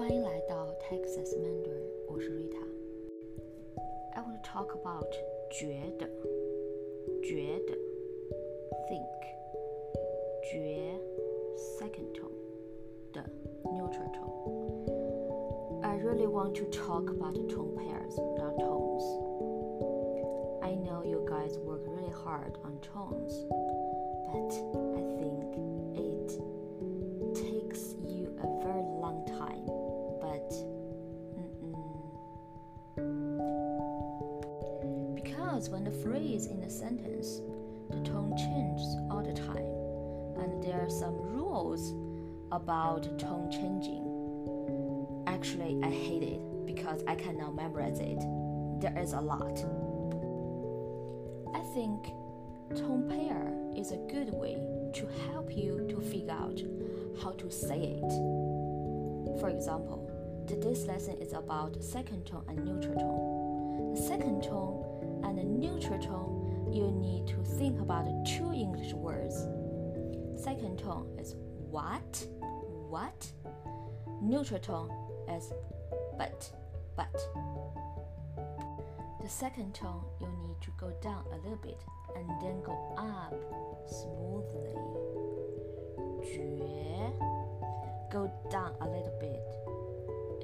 欢迎来到 Texas Mandarin，我是 Rita。I want to talk about 觉得，觉得，think，觉 second tone the neutral tone。I really want to talk about tone pairs, not tones. I know you guys work really hard on tones, but because when the phrase in a sentence, the tone changes all the time, and there are some rules about tone changing. Actually, I hate it because I cannot memorize it. There is a lot. I think tone pair is a good way to help you to figure out how to say it. For example, today's lesson is about second tone and neutral tone. The second tone and the neutral tone, you need to think about two English words. Second tone is what, what. Neutral tone is but, but. The second tone, you need to go down a little bit and then go up smoothly. 觉 go down a little bit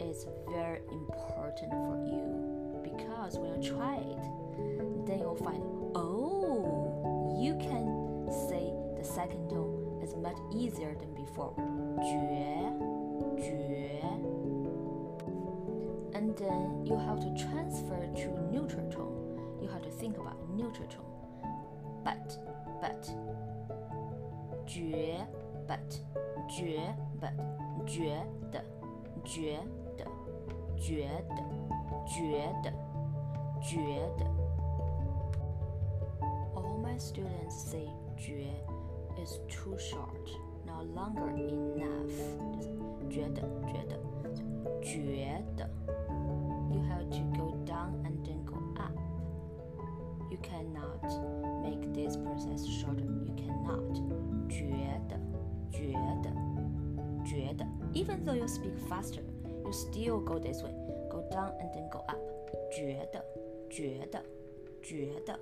is very important for you because when you try it, then you'll find oh, you can say the second tone is much easier than before. 觉觉 and then you have to transfer to neutral tone. You have to think about neutral tone. But, but, 觉 but, 觉 but, 觉得觉得觉得觉得 觉得 All my students say 觉 is too short, not longer enough. 觉得觉得觉得 you have to go down and then go up. You cannot make this process shorter. You cannot. 觉得，觉得，觉得. Even though you speak faster, you still go this way. Go down and then go up. 觉得， 觉得，觉得。